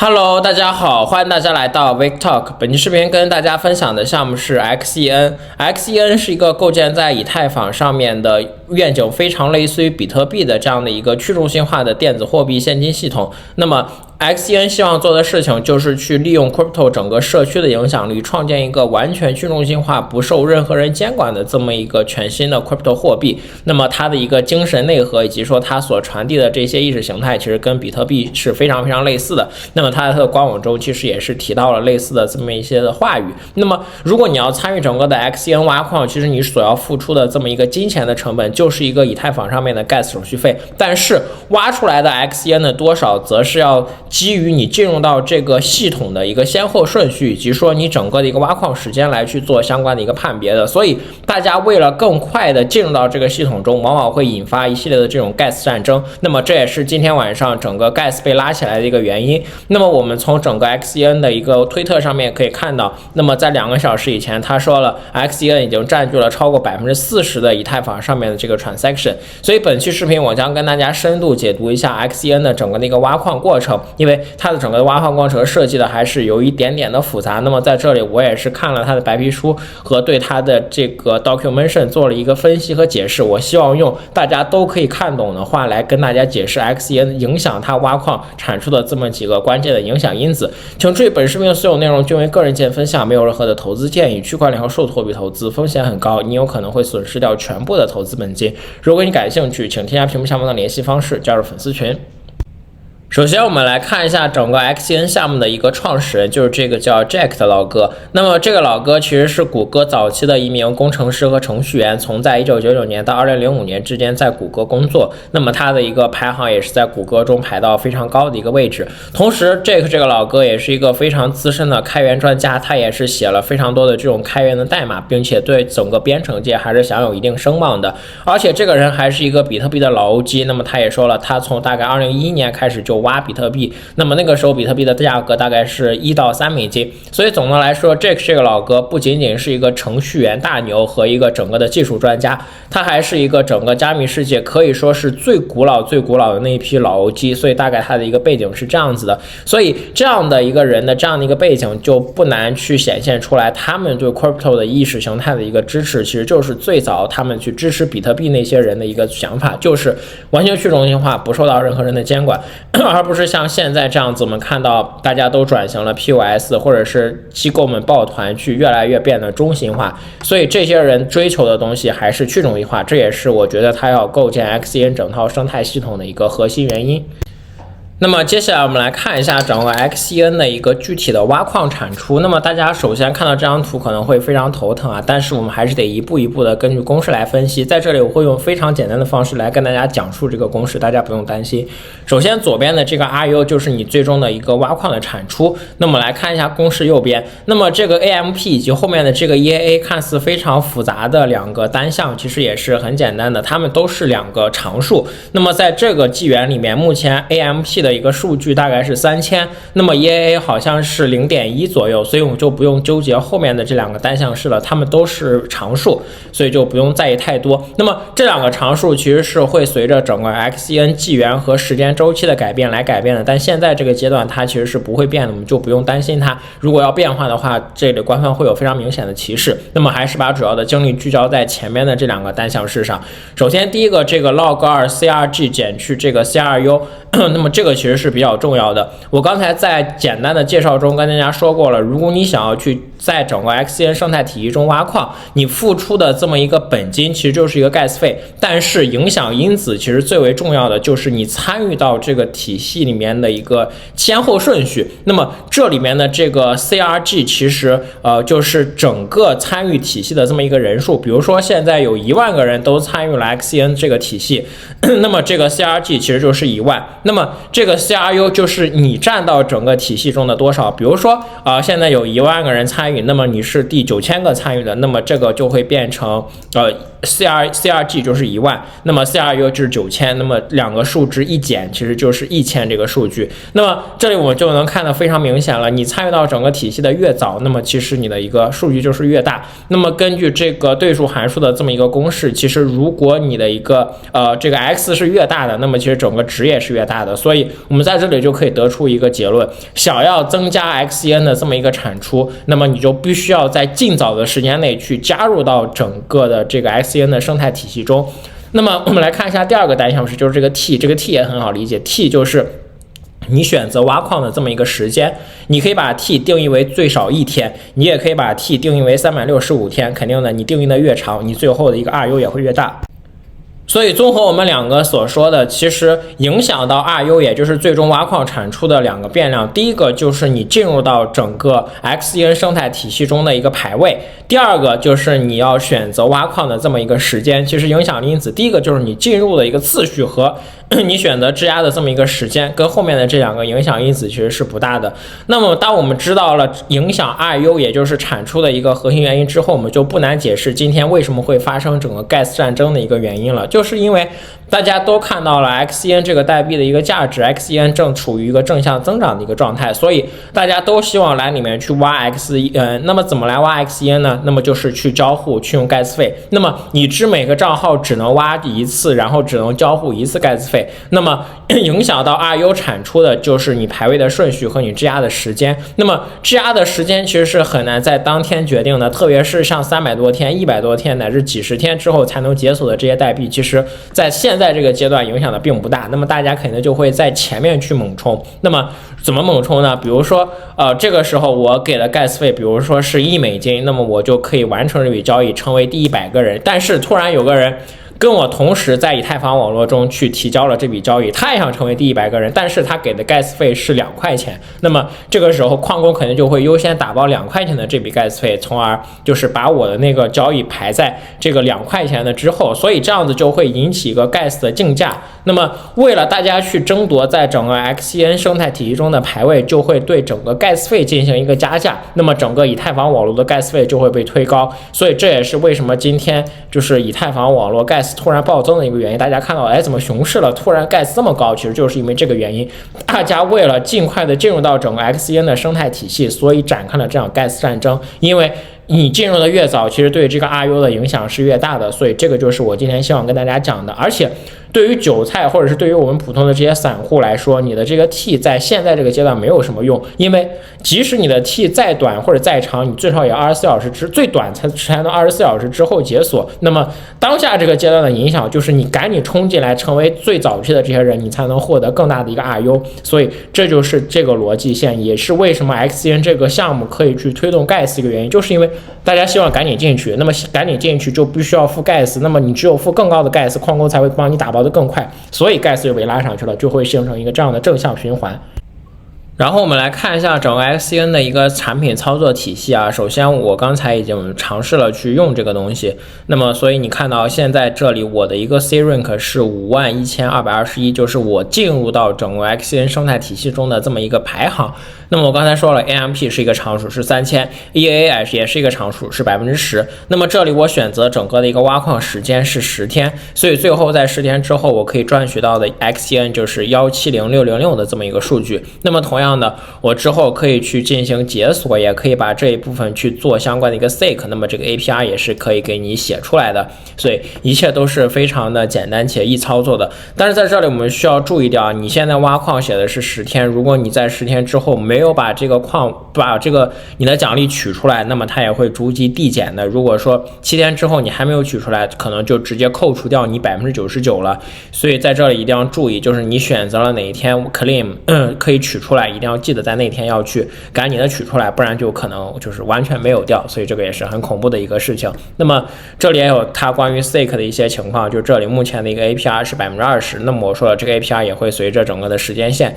Hello，大家好，欢迎大家来到 Week Talk。本期视频跟大家分享的项目是 XEN。XEN 是一个构建在以太坊上面的愿景非常类似于比特币的这样的一个去中心化的电子货币现金系统。那么 XEN 希望做的事情就是去利用 Crypto 整个社区的影响力，创建一个完全去中心化、不受任何人监管的这么一个全新的 Crypto 货币。那么它的一个精神内核以及说它所传递的这些意识形态，其实跟比特币是非常非常类似的。那么它它的官网中其实也是提到了类似的这么一些的话语。那么如果你要参与整个的 XEN 挖矿，其实你所要付出的这么一个金钱的成本，就是一个以太坊上面的 Gas 手续费。但是挖出来的 XEN 的多少，则是要基于你进入到这个系统的一个先后顺序，以及说你整个的一个挖矿时间来去做相关的一个判别的。所以大家为了更快的进入到这个系统中，往往会引发一系列的这种 Gas 战争。那么这也是今天晚上整个 Gas 被拉起来的一个原因。那么我们从整个 XEN 的一个推特上面可以看到，那么在两个小时以前，他说了 XEN 已经占据了超过百分之四十的以太坊上面的这个 transaction。所以本期视频我将跟大家深度解读一下 XEN 的整个的一个挖矿过程，因为它的整个挖矿过程设计的还是有一点点的复杂。那么在这里，我也是看了它的白皮书和对它的这个 documentation 做了一个分析和解释。我希望用大家都可以看懂的话来跟大家解释 XEN 影响它挖矿产出的这么几个关键的影响因子。请注意，本视频的所有内容均为个人见分享，没有任何的投资建议。区块链和数字货币投资风险很高，你有可能会损失掉全部的投资本金。如果你感兴趣，请添加屏幕下方的联系方式，加入粉丝群。首先，我们来看一下整个 XEN 项目的一个创始人，就是这个叫 Jack 的老哥。那么，这个老哥其实是谷歌早期的一名工程师和程序员，从在1999年到2005年之间在谷歌工作。那么，他的一个排行也是在谷歌中排到非常高的一个位置。同时，Jack 这个老哥也是一个非常资深的开源专家，他也是写了非常多的这种开源的代码，并且对整个编程界还是享有一定声望的。而且，这个人还是一个比特币的老 OG。那么，他也说了，他从大概2011年开始就挖比特币，那么那个时候比特币的价格大概是一到三美金，所以总的来说，Jack 这个老哥不仅仅是一个程序员大牛和一个整个的技术专家，他还是一个整个加密世界可以说是最古老、最古老的那一批老 OG，所以大概他的一个背景是这样子的，所以这样的一个人的这样的一个背景就不难去显现出来，他们对 Crypto 的意识形态的一个支持，其实就是最早他们去支持比特币那些人的一个想法，就是完全去中心化，不受到任何人的监管，而不是。像现在这样子，我们看到大家都转型了 POS，或者是机构们抱团去越来越变得中心化，所以这些人追求的东西还是去中心化，这也是我觉得他要构建 XEN 整套生态系统的一个核心原因。那么接下来我们来看一下整个 XEN 的一个具体的挖矿产出。那么大家首先看到这张图可能会非常头疼啊，但是我们还是得一步一步的根据公式来分析。在这里我会用非常简单的方式来跟大家讲述这个公式，大家不用担心。首先左边的这个 RU 就是你最终的一个挖矿的产出。那么来看一下公式右边，那么这个 AMP 以及后面的这个 EAA 看似非常复杂的两个单项，其实也是很简单的，它们都是两个常数。那么在这个纪元里面，目前 AMP 的的一个数据大概是三千，那么 EAA 好像是零点一左右，所以我们就不用纠结后面的这两个单项式了，它们都是常数，所以就不用在意太多。那么这两个常数其实是会随着整个 XEN 纪元和时间周期的改变来改变的，但现在这个阶段它其实是不会变的，我们就不用担心它。如果要变化的话，这里官方会有非常明显的歧视。那么还是把主要的精力聚焦在前面的这两个单项式上。首先第一个这个 log 二 CRG 减去这个 CRU，那么这个。其实是比较重要的。我刚才在简单的介绍中跟大家说过了，如果你想要去在整个 XCN 生态体系中挖矿，你付出的这么一个本金其实就是一个 gas 费。但是影响因子其实最为重要的就是你参与到这个体系里面的一个先后顺序。那么这里面的这个 CRG 其实呃就是整个参与体系的这么一个人数。比如说现在有一万个人都参与了 XCN 这个体系，那么这个 CRG 其实就是一万。那么这这个 CRU 就是你占到整个体系中的多少，比如说啊，现在有一万个人参与，那么你是第九千个参与的，那么这个就会变成呃 C R C R G 就是一万，那么 C R U 就是九千，那么两个数值一减，其实就是一千这个数据。那么这里我们就能看得非常明显了，你参与到整个体系的越早，那么其实你的一个数据就是越大。那么根据这个对数函数的这么一个公式，其实如果你的一个呃这个 x 是越大的，那么其实整个值也是越大的。所以我们在这里就可以得出一个结论：想要增加 X E N 的这么一个产出，那么你就必须要在尽早的时间内去加入到整个的这个 x C N 的生态体系中。那么我们来看一下第二个单项式，就是这个 t，这个 t 也很好理解，t 就是你选择挖矿的这么一个时间，你可以把 t 定义为最少一天，你也可以把 t 定义为三百六十五天，肯定的，你定义的越长，你最后的一个 RU 也会越大。所以，综合我们两个所说的，其实影响到 RU，也就是最终挖矿产出的两个变量。第一个就是你进入到整个 XEN 生态体系中的一个排位；第二个就是你要选择挖矿的这么一个时间。其实影响因子，第一个就是你进入的一个次序和 你选择质押的这么一个时间，跟后面的这两个影响因子其实是不大的。那么，当我们知道了影响 RU，也就是产出的一个核心原因之后，我们就不难解释今天为什么会发生整个 Gas 战争的一个原因了。就是因为大家都看到了 XEN 这个代币的一个价值，XEN 正处于一个正向增长的一个状态，所以大家都希望来里面去挖 X，呃，那么怎么来挖 XEN 呢？那么就是去交互，去用 Gas 费。那么已知每个账号只能挖一次，然后只能交互一次 Gas 费。那么 影响到 RU 产出的就是你排位的顺序和你质押的时间。那么质押的时间其实是很难在当天决定的，特别是像三百多天、一百多天乃至几十天之后才能解锁的这些代币，其。实，在现在这个阶段影响的并不大，那么大家肯定就会在前面去猛冲。那么怎么猛冲呢？比如说，呃，这个时候我给了 gas 费，比如说是一美金，那么我就可以完成这笔交易，成为第一百个人。但是突然有个人。跟我同时在以太坊网络中去提交了这笔交易，他也想成为第一百个人，但是他给的 gas 费是两块钱，那么这个时候矿工肯定就会优先打包两块钱的这笔 gas 费，从而就是把我的那个交易排在这个两块钱的之后，所以这样子就会引起一个 gas 的竞价。那么为了大家去争夺在整个 XEN 生态体系中的排位，就会对整个 gas 费进行一个加价，那么整个以太坊网络的 gas 费就会被推高，所以这也是为什么今天就是以太坊网络 gas 突然暴增的一个原因，大家看到，哎，怎么熊市了？突然盖这么高，其实就是因为这个原因。大家为了尽快的进入到整个 XEN 的生态体系，所以展开了这场盖斯战争。因为你进入的越早，其实对这个 RU 的影响是越大的。所以这个就是我今天希望跟大家讲的，而且。对于韭菜，或者是对于我们普通的这些散户来说，你的这个 T 在现在这个阶段没有什么用，因为即使你的 T 再短或者再长，你最少也二十四小时之最短才才能二十四小时之后解锁。那么当下这个阶段的影响就是你赶紧冲进来，成为最早期的这些人，你才能获得更大的一个 RU。所以这就是这个逻辑线，也是为什么 XN 这个项目可以去推动 Gas 一个原因，就是因为大家希望赶紧进去，那么赶紧进去就必须要付 Gas，那么你只有付更高的 Gas，矿工才会帮你打包。跑得更快，所以盖斯就被拉上去了，就会形成一个这样的正向循环。然后我们来看一下整个 XCN 的一个产品操作体系啊。首先，我刚才已经尝试了去用这个东西，那么所以你看到现在这里我的一个 C rank 是五万一千二百二十一，就是我进入到整个 XCN 生态体系中的这么一个排行。那么我刚才说了，AMP 是一个常数，是三千；EAH 也是一个常数，是百分之十。那么这里我选择整个的一个挖矿时间是十天，所以最后在十天之后，我可以赚取到的 XCN 就是幺七零六零六的这么一个数据。那么同样的，我之后可以去进行解锁，也可以把这一部分去做相关的一个 Stake。那么这个 APR 也是可以给你写出来的，所以一切都是非常的简单且易操作的。但是在这里我们需要注意掉，你现在挖矿写的是十天，如果你在十天之后没没有把这个矿把这个你的奖励取出来，那么它也会逐级递减的。如果说七天之后你还没有取出来，可能就直接扣除掉你百分之九十九了。所以在这里一定要注意，就是你选择了哪一天 claim 可以取出来，一定要记得在那天要去赶紧的取出来，不然就可能就是完全没有掉。所以这个也是很恐怖的一个事情。那么这里也有它关于 stake 的一些情况，就这里目前的一个 APR 是百分之二十。那么我说了，这个 APR 也会随着整个的时间线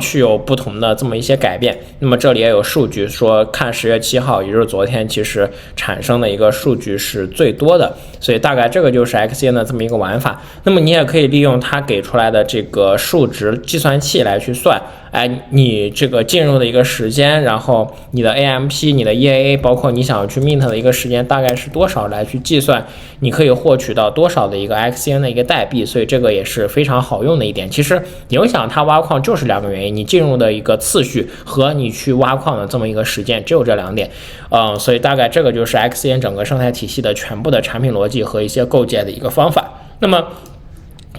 去有不同的这么一些。改变。那么这里也有数据说，看十月七号，也就是昨天，其实产生的一个数据是最多的。所以大概这个就是 XN 的这么一个玩法。那么你也可以利用它给出来的这个数值计算器来去算。哎，你这个进入的一个时间，然后你的 AMP、你的 EAA，包括你想要去 mint 的一个时间大概是多少，来去计算你可以获取到多少的一个 XN 的一个代币，所以这个也是非常好用的一点。其实影响它挖矿就是两个原因，你进入的一个次序和你去挖矿的这么一个实践，只有这两点。嗯，所以大概这个就是 XCN 整个生态体系的全部的产品逻辑和一些构建的一个方法。那么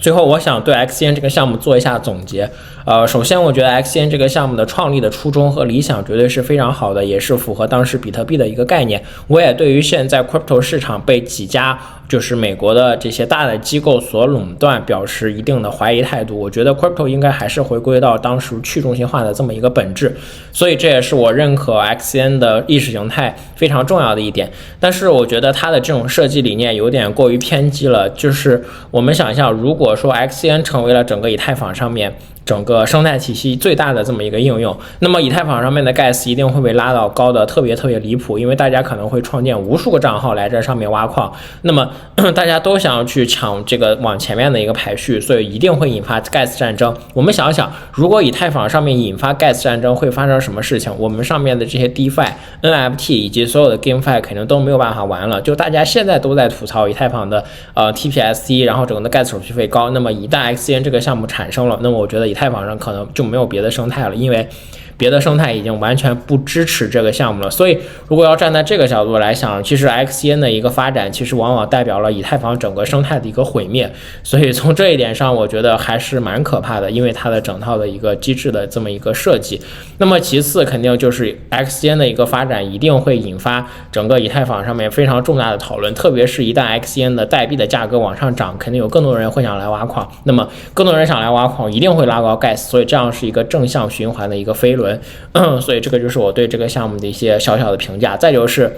最后，我想对 XCN 这个项目做一下总结。呃，首先，我觉得 XN 这个项目的创立的初衷和理想绝对是非常好的，也是符合当时比特币的一个概念。我也对于现在 crypto 市场被几家就是美国的这些大的机构所垄断表示一定的怀疑态度。我觉得 crypto 应该还是回归到当时去中心化的这么一个本质。所以这也是我认可 XN 的意识形态非常重要的一点。但是我觉得它的这种设计理念有点过于偏激了。就是我们想象，如果说 XN 成为了整个以太坊上面。整个生态体系最大的这么一个应用，那么以太坊上面的 gas 一定会被拉到高的特别特别离谱，因为大家可能会创建无数个账号来这上面挖矿，那么大家都想要去抢这个往前面的一个排序，所以一定会引发 gas 战争。我们想想，如果以太坊上面引发 gas 战争会发生什么事情？我们上面的这些 DeFi、NFT 以及所有的 GameFi 肯定都没有办法玩了。就大家现在都在吐槽以太坊的呃 TPS 然后整个的 gas 手续费高，那么一旦 XCN 这个项目产生了，那么我觉得以太坊上可能就没有别的生态了，因为。别的生态已经完全不支持这个项目了，所以如果要站在这个角度来想，其实 XCN 的一个发展，其实往往代表了以太坊整个生态的一个毁灭。所以从这一点上，我觉得还是蛮可怕的，因为它的整套的一个机制的这么一个设计。那么其次，肯定就是 XCN 的一个发展，一定会引发整个以太坊上面非常重大的讨论，特别是一旦 XCN 的代币的价格往上涨，肯定有更多人会想来挖矿。那么更多人想来挖矿，一定会拉高 gas，所以这样是一个正向循环的一个飞轮。所以这个就是我对这个项目的一些小小的评价。再就是。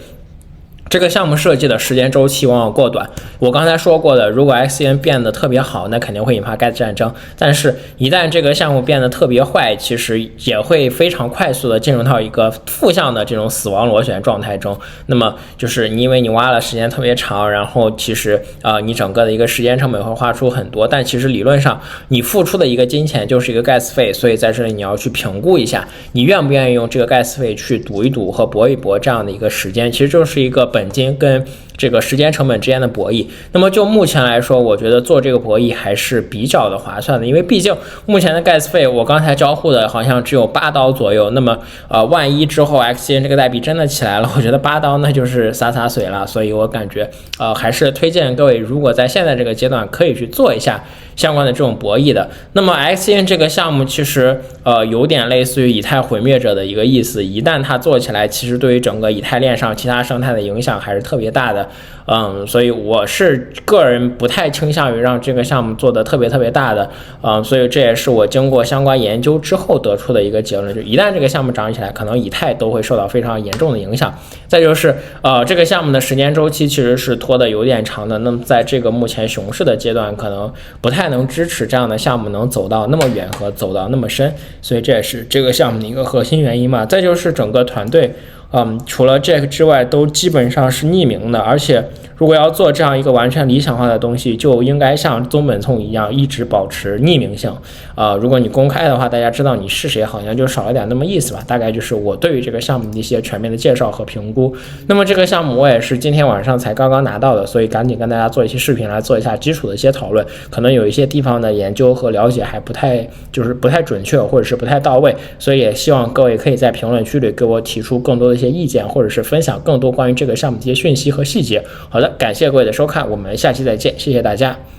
这个项目设计的时间周期往往过短。我刚才说过的，如果 XN 变得特别好，那肯定会引发 gas 战争。但是，一旦这个项目变得特别坏，其实也会非常快速的进入到一个负向的这种死亡螺旋状态中。那么，就是你因为你挖了时间特别长，然后其实啊，你整个的一个时间成本会花出很多。但其实理论上，你付出的一个金钱就是一个 gas 费。所以在这里你要去评估一下，你愿不愿意用这个 gas 费去赌一赌和搏一搏这样的一个时间。其实就是一个。本金跟这个时间成本之间的博弈，那么就目前来说，我觉得做这个博弈还是比较的划算的，因为毕竟目前的 gas 费，我刚才交互的好像只有八刀左右。那么，呃，万一之后 XCN 这个代币真的起来了，我觉得八刀那就是洒洒水了。所以我感觉，呃，还是推荐各位，如果在现在这个阶段可以去做一下相关的这种博弈的。那么 XCN 这个项目其实，呃，有点类似于以太毁灭者的一个意思，一旦它做起来，其实对于整个以太链上其他生态的影响还是特别大的。嗯，所以我是个人不太倾向于让这个项目做的特别特别大的，嗯，所以这也是我经过相关研究之后得出的一个结论，就一旦这个项目涨起来，可能以太都会受到非常严重的影响。再就是，呃，这个项目的时间周期其实是拖的有点长的，那么在这个目前熊市的阶段，可能不太能支持这样的项目能走到那么远和走到那么深，所以这也是这个项目的一个核心原因嘛。再就是整个团队。嗯，除了 Jack 之外，都基本上是匿名的，而且。如果要做这样一个完全理想化的东西，就应该像宗本聪一样，一直保持匿名性。啊，如果你公开的话，大家知道你是谁，好像就少了点那么意思吧。大概就是我对于这个项目的一些全面的介绍和评估。那么这个项目我也是今天晚上才刚刚拿到的，所以赶紧跟大家做一些视频来做一下基础的一些讨论。可能有一些地方的研究和了解还不太，就是不太准确，或者是不太到位，所以也希望各位可以在评论区里给我提出更多的一些意见，或者是分享更多关于这个项目的一些讯息和细节。好的。感谢各位的收看，我们下期再见，谢谢大家。